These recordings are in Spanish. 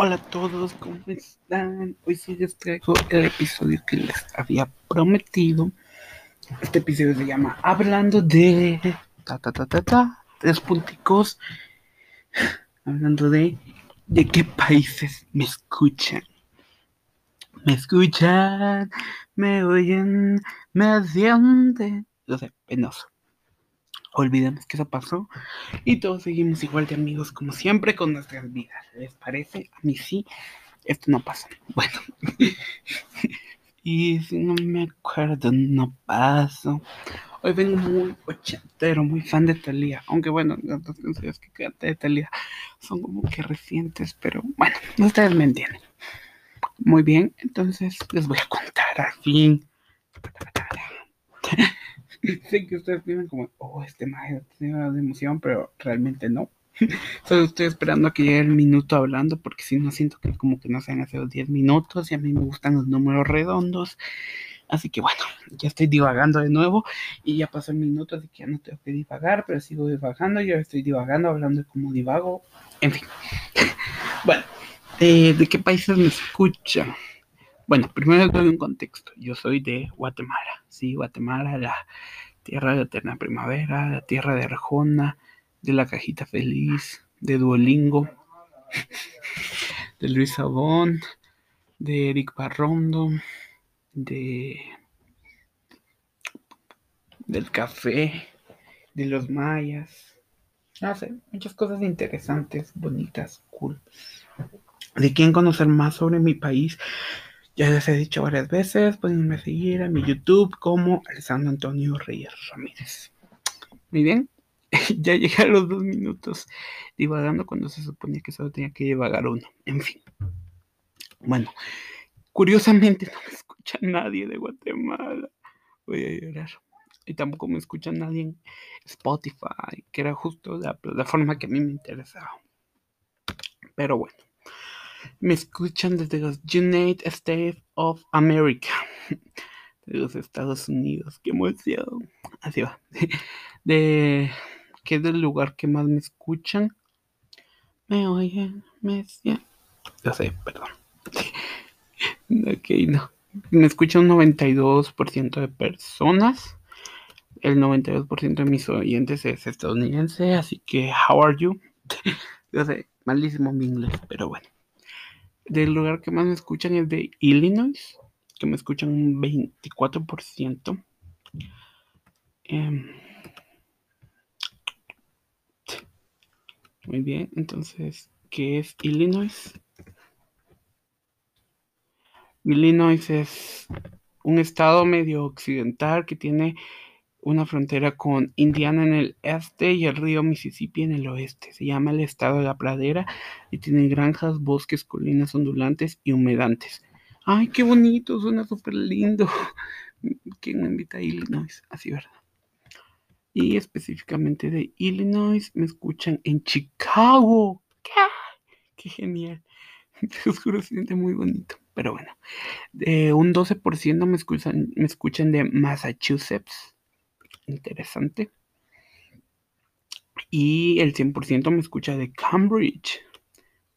Hola a todos, ¿cómo están? Hoy sí les traigo el episodio que les había prometido. Este episodio se llama Hablando de... Ta, ta, ta, ta, ta. Tres punticos. Hablando de... ¿De qué países me escuchan? Me escuchan, me oyen, me sienten. Lo sé, penoso. Olvidemos que eso pasó y todos seguimos igual de amigos como siempre con nuestras vidas. ¿Les parece? A mí sí, esto no pasa. Bueno, y si no me acuerdo, no paso. Hoy vengo muy ochentero, muy fan de Talía. Aunque bueno, las dos canciones que canta de Talía son como que recientes, pero bueno, ustedes me entienden. Muy bien, entonces les voy a contar al fin. sé que ustedes piensan como, oh, este maje tiene de emoción, pero realmente no. Solo estoy esperando a que llegue el minuto hablando, porque si no siento que como que no se han hace los 10 minutos y a mí me gustan los números redondos. Así que bueno, ya estoy divagando de nuevo y ya pasó el minuto, así que ya no tengo que divagar, pero sigo divagando, ya estoy divagando, hablando de cómo divago, en fin. bueno, eh, ¿de qué países me escuchan? Bueno, primero doy un contexto. Yo soy de Guatemala. Sí, Guatemala, la tierra de eterna primavera, la tierra de Arjona, de la cajita feliz, de Duolingo, de Luis Sabón, de Eric Barrondo, de del café, de los mayas. No sé, muchas cosas interesantes, bonitas, cool. De quién conocer más sobre mi país, ya les he dicho varias veces, pueden seguir a mi YouTube como Alessandro Antonio Reyes Ramírez. Muy bien, ya llegué a los dos minutos divagando cuando se suponía que solo tenía que divagar uno. En fin. Bueno, curiosamente no me escucha nadie de Guatemala. Voy a llorar. Y tampoco me escucha nadie en Spotify, que era justo la plataforma que a mí me interesaba. Pero bueno. Me escuchan desde los United States of America. De los Estados Unidos. Qué emoción. Así va. De, ¿Qué es el lugar que más me escuchan? Me oyen, me sienten. Yo sé, perdón. ok, no. Me escucha un 92% de personas. El 92% de mis oyentes es estadounidense, así que, how are you? Yo sé, malísimo mi inglés, pero bueno del lugar que más me escuchan es de Illinois, que me escuchan un 24%. Em, muy bien, entonces, ¿qué es Illinois? Illinois es un estado medio occidental que tiene una frontera con Indiana en el este y el río Mississippi en el oeste. Se llama el estado de la pradera y tiene granjas, bosques, colinas ondulantes y humedantes. ¡Ay, qué bonito! Suena súper lindo. ¿Quién me invita a Illinois? Así, ¿verdad? Y específicamente de Illinois me escuchan en Chicago. ¡Qué, genial! Te juro, se siente muy bonito. Pero bueno, de un 12% me escuchan, me escuchan de Massachusetts interesante. Y el 100% me escucha de Cambridge.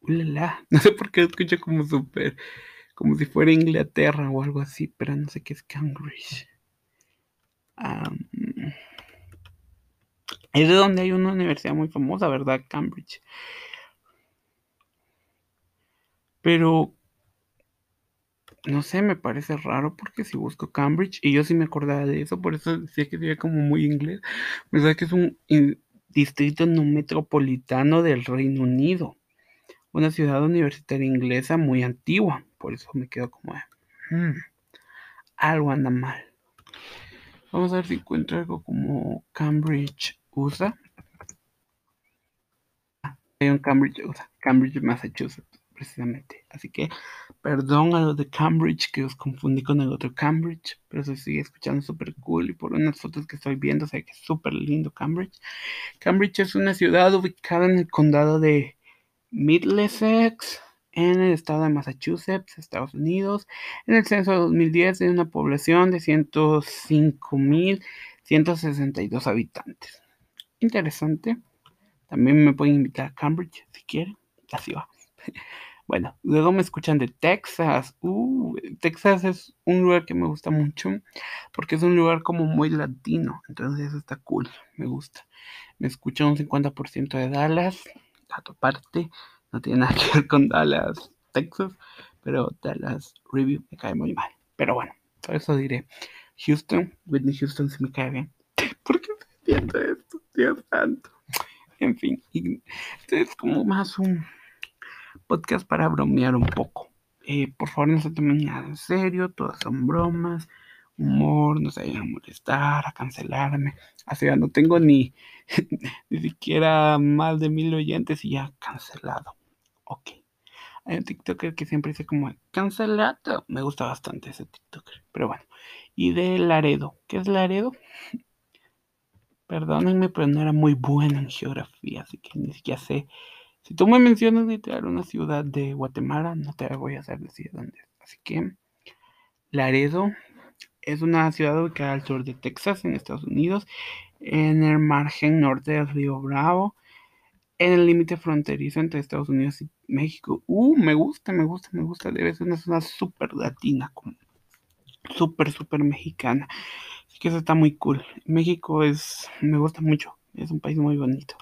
Ulala. No sé por qué escucha como súper, como si fuera Inglaterra o algo así, pero no sé qué es Cambridge. es de donde hay una universidad muy famosa, ¿verdad? Cambridge. Pero no sé, me parece raro porque si busco Cambridge, y yo sí me acordaba de eso, por eso decía que sería como muy inglés, ¿verdad? Que es un distrito no metropolitano del Reino Unido, una ciudad universitaria inglesa muy antigua, por eso me quedo como, hmm, algo anda mal. Vamos a ver si encuentro algo como Cambridge, USA. Ah, hay un Cambridge, USA, Cambridge, Massachusetts precisamente. Así que perdón a los de Cambridge que os confundí con el otro Cambridge, pero se sigue escuchando súper cool y por unas fotos que estoy viendo sé que es súper lindo Cambridge. Cambridge es una ciudad ubicada en el condado de Middlesex, en el estado de Massachusetts, Estados Unidos. En el censo de 2010 de una población de 105.162 habitantes. Interesante. También me pueden invitar a Cambridge si quieren. Así va. Bueno, luego me escuchan de Texas. Uh, Texas es un lugar que me gusta mucho porque es un lugar como muy latino. Entonces eso está cool, me gusta. Me escucha un 50% de Dallas, dato aparte. No tiene nada que ver con Dallas, Texas, pero Dallas Review me cae muy mal. Pero bueno, por eso diré Houston, Whitney Houston se me cae bien. ¿Por qué estoy haciendo esto? Dios santo. En fin, es como más un podcast para bromear un poco. Eh, por favor, no se tomen nada en serio, todas son bromas, humor, no se vayan a molestar, a cancelarme. Así ya no tengo ni, ni siquiera más de mil oyentes y ya cancelado. Ok. Hay un TikToker que siempre dice como cancelado. Me gusta bastante ese TikToker. Pero bueno. Y de Laredo. ¿Qué es Laredo? Perdónenme, pero no era muy bueno en geografía, así que ni siquiera sé. Si tú me mencionas literal una ciudad de Guatemala, no te voy a hacer decir dónde es. Así que Laredo es una ciudad ubicada al sur de Texas, en Estados Unidos, en el margen norte del río Bravo, en el límite fronterizo entre Estados Unidos y México. Uh, me gusta, me gusta, me gusta. Debe ser una zona súper latina, súper, súper mexicana. Así que eso está muy cool. México es, me gusta mucho. Es un país muy bonito.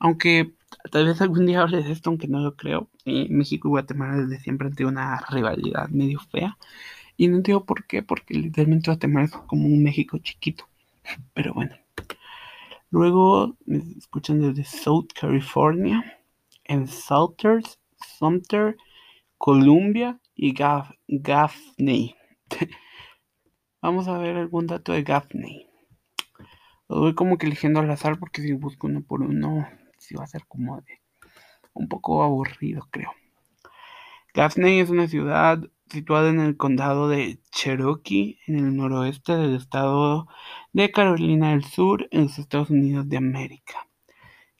Aunque tal vez algún día hable de esto, aunque no lo creo. Eh, México y Guatemala desde siempre han tenido una rivalidad medio fea. Y no entiendo por qué, porque literalmente Guatemala es como un México chiquito. Pero bueno. Luego me escuchan desde South California, en Salters, Sumter, Columbia y Gaffney. Vamos a ver algún dato de Gaffney. Lo voy como que eligiendo al azar porque si busco uno por uno, va a ser como de un poco aburrido, creo. Gaffney es una ciudad situada en el condado de Cherokee, en el noroeste del estado de Carolina del Sur, en los Estados Unidos de América.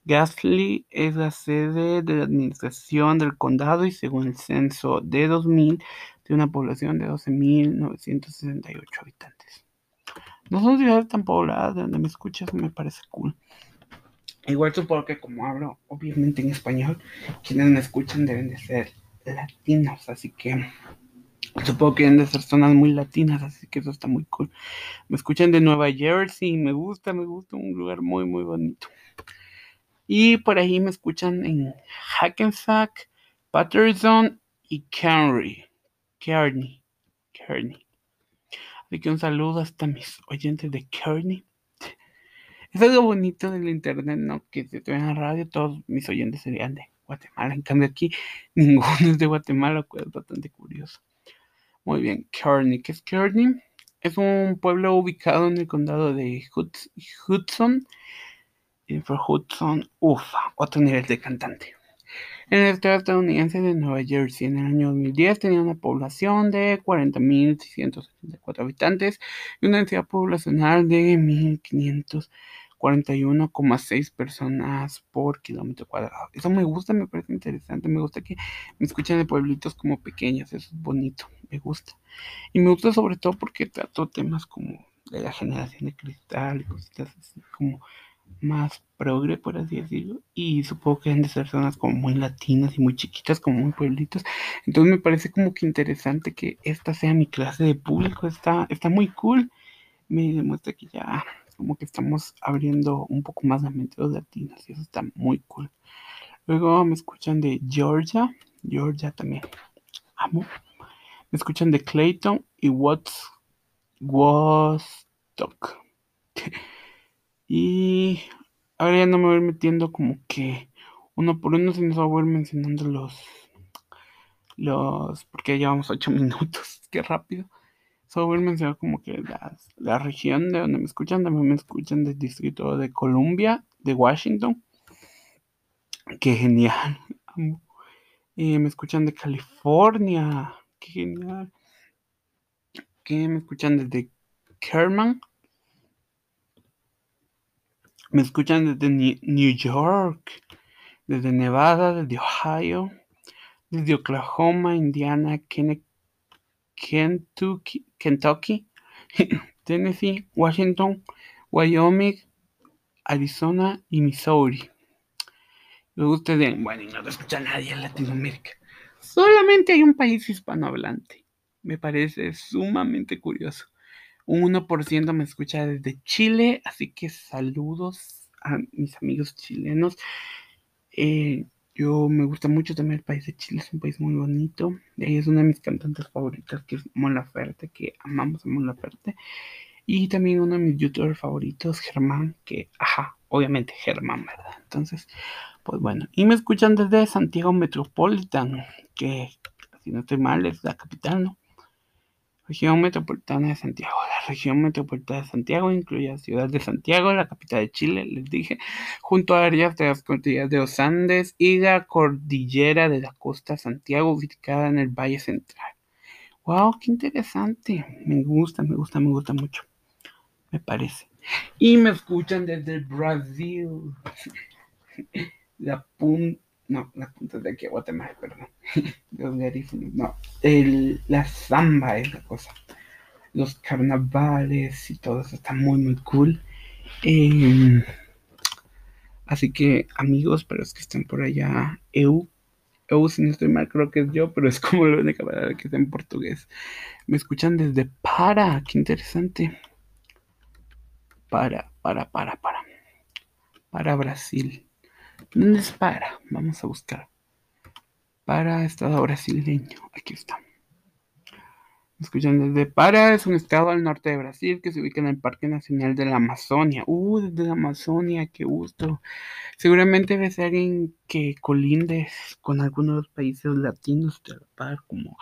Gasly es la sede de la administración del condado y según el censo de 2000 tiene una población de 12.968 habitantes. No son ciudades tan pobladas, de donde me escuchas me parece cool. Igual supongo que como hablo obviamente en español, quienes me escuchan deben de ser latinos, así que Supongo que deben de ser zonas muy latinas, así que eso está muy cool. Me escuchan de Nueva Jersey, me gusta, me gusta, un lugar muy, muy bonito. Y por ahí me escuchan en Hackensack, Patterson y Kearney. Kearney. Kearney. Así que un saludo hasta mis oyentes de Kearney. Es algo bonito del internet, ¿no? Que si en la radio, todos mis oyentes serían de Guatemala. En cambio, aquí ninguno es de Guatemala, pues es bastante curioso. Muy bien, Kearney. ¿Qué es Kearney? Es un pueblo ubicado en el condado de Hudson. Y Hudson, ufa, otro nivel de cantante. En el estado estadounidense de Nueva Jersey, en el año 2010 tenía una población de 40.674 habitantes y una densidad poblacional de 1.500 41,6 personas por kilómetro cuadrado. Eso me gusta, me parece interesante. Me gusta que me escuchen de pueblitos como pequeños. Eso es bonito, me gusta. Y me gusta sobre todo porque trato temas como de la generación de cristal y cositas así como más progre, por así decirlo. Y supongo que deben de ser zonas como muy latinas y muy chiquitas, como muy pueblitos. Entonces me parece como que interesante que esta sea mi clase de público. Está, está muy cool. Me demuestra que ya como que estamos abriendo un poco más la mente de los latinos y eso está muy cool. Luego me escuchan de Georgia, Georgia también amo. Me escuchan de Clayton y What's Woodstock. y ahora ya no me voy metiendo como que uno por uno, sino voy mencionando los los porque ya llevamos ocho minutos, qué rápido. Solo voy a como que la región de donde me escuchan, también me escuchan del distrito de Columbia, de Washington. Qué genial. Y me escuchan de California. Qué genial. Que me escuchan desde Kerman. Me escuchan desde New York, desde Nevada, desde Ohio, desde Oklahoma, Indiana, Kennedy. Kentucky, Kentucky, Tennessee, Washington, Wyoming, Arizona y Missouri. Ustedes, bueno, y no lo escucha nadie en Latinoamérica. Solamente hay un país hispanohablante. Me parece sumamente curioso. Un 1% me escucha desde Chile, así que saludos a mis amigos chilenos. Eh, yo me gusta mucho también el país de Chile, es un país muy bonito. Ella es una de mis cantantes favoritas, que es Mon Laferte, que amamos a Mon Laferte. Y también uno de mis youtubers favoritos, Germán, que, ajá, obviamente Germán, ¿verdad? Entonces, pues bueno. Y me escuchan desde Santiago Metropolitan, que, si no estoy mal, es la capital, ¿no? Región Metropolitana de Santiago. La región metropolitana de Santiago incluye la ciudad de Santiago, la capital de Chile, les dije, junto a áreas de las cordilleras de los Andes y la cordillera de la costa Santiago, ubicada en el Valle Central. ¡Wow! ¡Qué interesante! Me gusta, me gusta, me gusta mucho. Me parece. Y me escuchan desde Brasil. La punta no, las puntas de aquí a Guatemala, perdón. Los garífunos, no. La samba es la cosa. Los carnavales y todo eso está muy, muy cool. Em, así que, amigos, para los que están por allá, EU, EU, si no estoy mal, creo que es yo, pero es como la única palabra que está en portugués. Me escuchan desde para, qué interesante. Para, para, para, para. Para Brasil. ¿Dónde es para? Vamos a buscar. Para estado brasileño. Aquí está. Escuchan desde Para, es un estado al norte de Brasil que se ubica en el Parque Nacional de la Amazonia. Uh, desde la Amazonia, qué gusto. Seguramente debe ser alguien que colinde con algunos países latinos de la par, como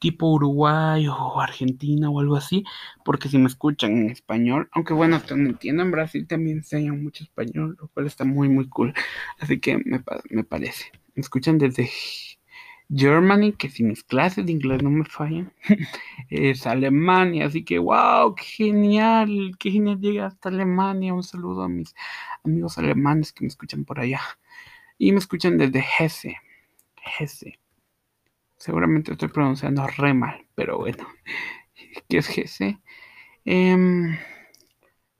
tipo Uruguay o Argentina o algo así, porque si me escuchan en español, aunque bueno, hasta donde entiendo, en Brasil también enseñan mucho español, lo cual está muy, muy cool. Así que me, me parece. Me escuchan desde Germany, que si mis clases de inglés no me fallan, es Alemania, así que wow, qué genial, qué genial llega hasta Alemania. Un saludo a mis amigos alemanes que me escuchan por allá. Y me escuchan desde Hesse, Hesse. Seguramente estoy pronunciando re mal, pero bueno. ¿Qué es Hesse? Eh,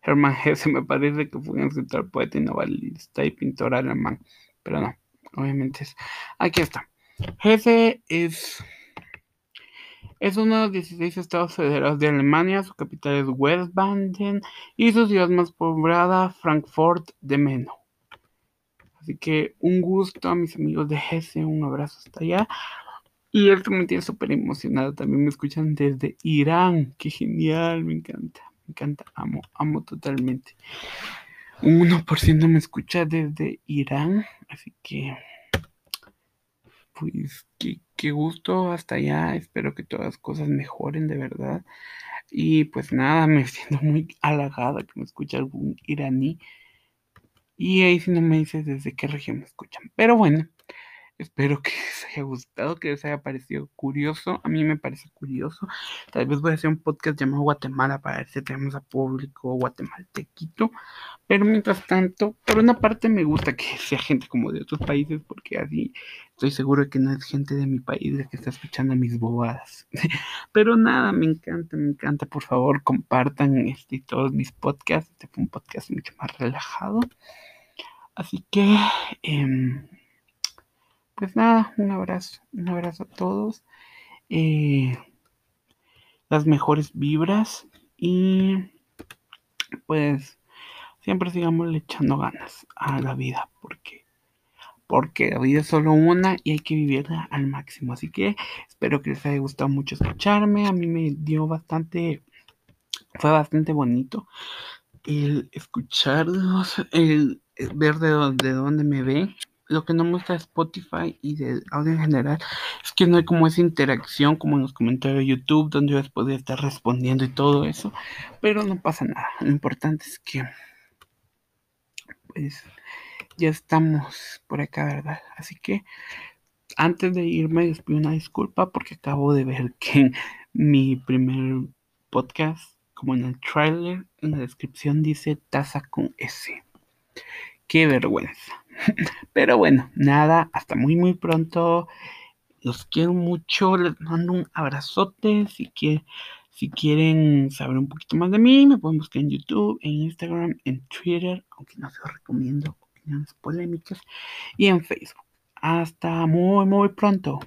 Hermann Hesse me parece que fue un escritor, poeta y novelista y pintor alemán. Pero no, obviamente es. Aquí está. Hesse es. Es uno de los 16 estados federados de Alemania, su capital es Westbaden y su ciudad más poblada, Frankfurt de Meno. Así que un gusto a mis amigos de Hesse, un abrazo hasta allá. Y esto me tiene súper emocionado. También me escuchan desde Irán. Qué genial, me encanta. Me encanta, amo, amo totalmente. Un 1% me escucha desde Irán. Así que, pues, qué, qué gusto hasta allá. Espero que todas las cosas mejoren de verdad. Y pues nada, me siento muy halagada que me escuche algún iraní. Y ahí si no me dices desde qué región me escuchan. Pero bueno, Espero que les haya gustado, que les haya parecido curioso. A mí me parece curioso. Tal vez voy a hacer un podcast llamado Guatemala para ver si tenemos a público guatemaltequito. Pero mientras tanto, por una parte me gusta que sea gente como de otros países, porque así estoy seguro de que no es gente de mi país la que está escuchando mis bobadas. Pero nada, me encanta, me encanta. Por favor, compartan este, todos mis podcasts. Este fue un podcast mucho más relajado. Así que... Eh, pues nada, un abrazo, un abrazo a todos. Eh, las mejores vibras y pues siempre sigamos echando ganas a la vida porque porque la vida es solo una y hay que vivirla al máximo. Así que espero que les haya gustado mucho escucharme. A mí me dio bastante, fue bastante bonito el escucharlos, el, ver de, de dónde me ven lo que no me gusta de Spotify y de audio en general es que no hay como esa interacción como en los comentarios de YouTube donde yo les podría estar respondiendo y todo eso. Pero no pasa nada. Lo importante es que pues ya estamos por acá, ¿verdad? Así que antes de irme les pido una disculpa porque acabo de ver que en mi primer podcast, como en el trailer, en la descripción dice taza con S. Qué vergüenza. Pero bueno, nada, hasta muy muy pronto. Los quiero mucho, les mando un abrazote. Si, si quieren saber un poquito más de mí, me pueden buscar en YouTube, en Instagram, en Twitter, aunque no se los recomiendo, opiniones polémicas y en Facebook. Hasta muy, muy pronto.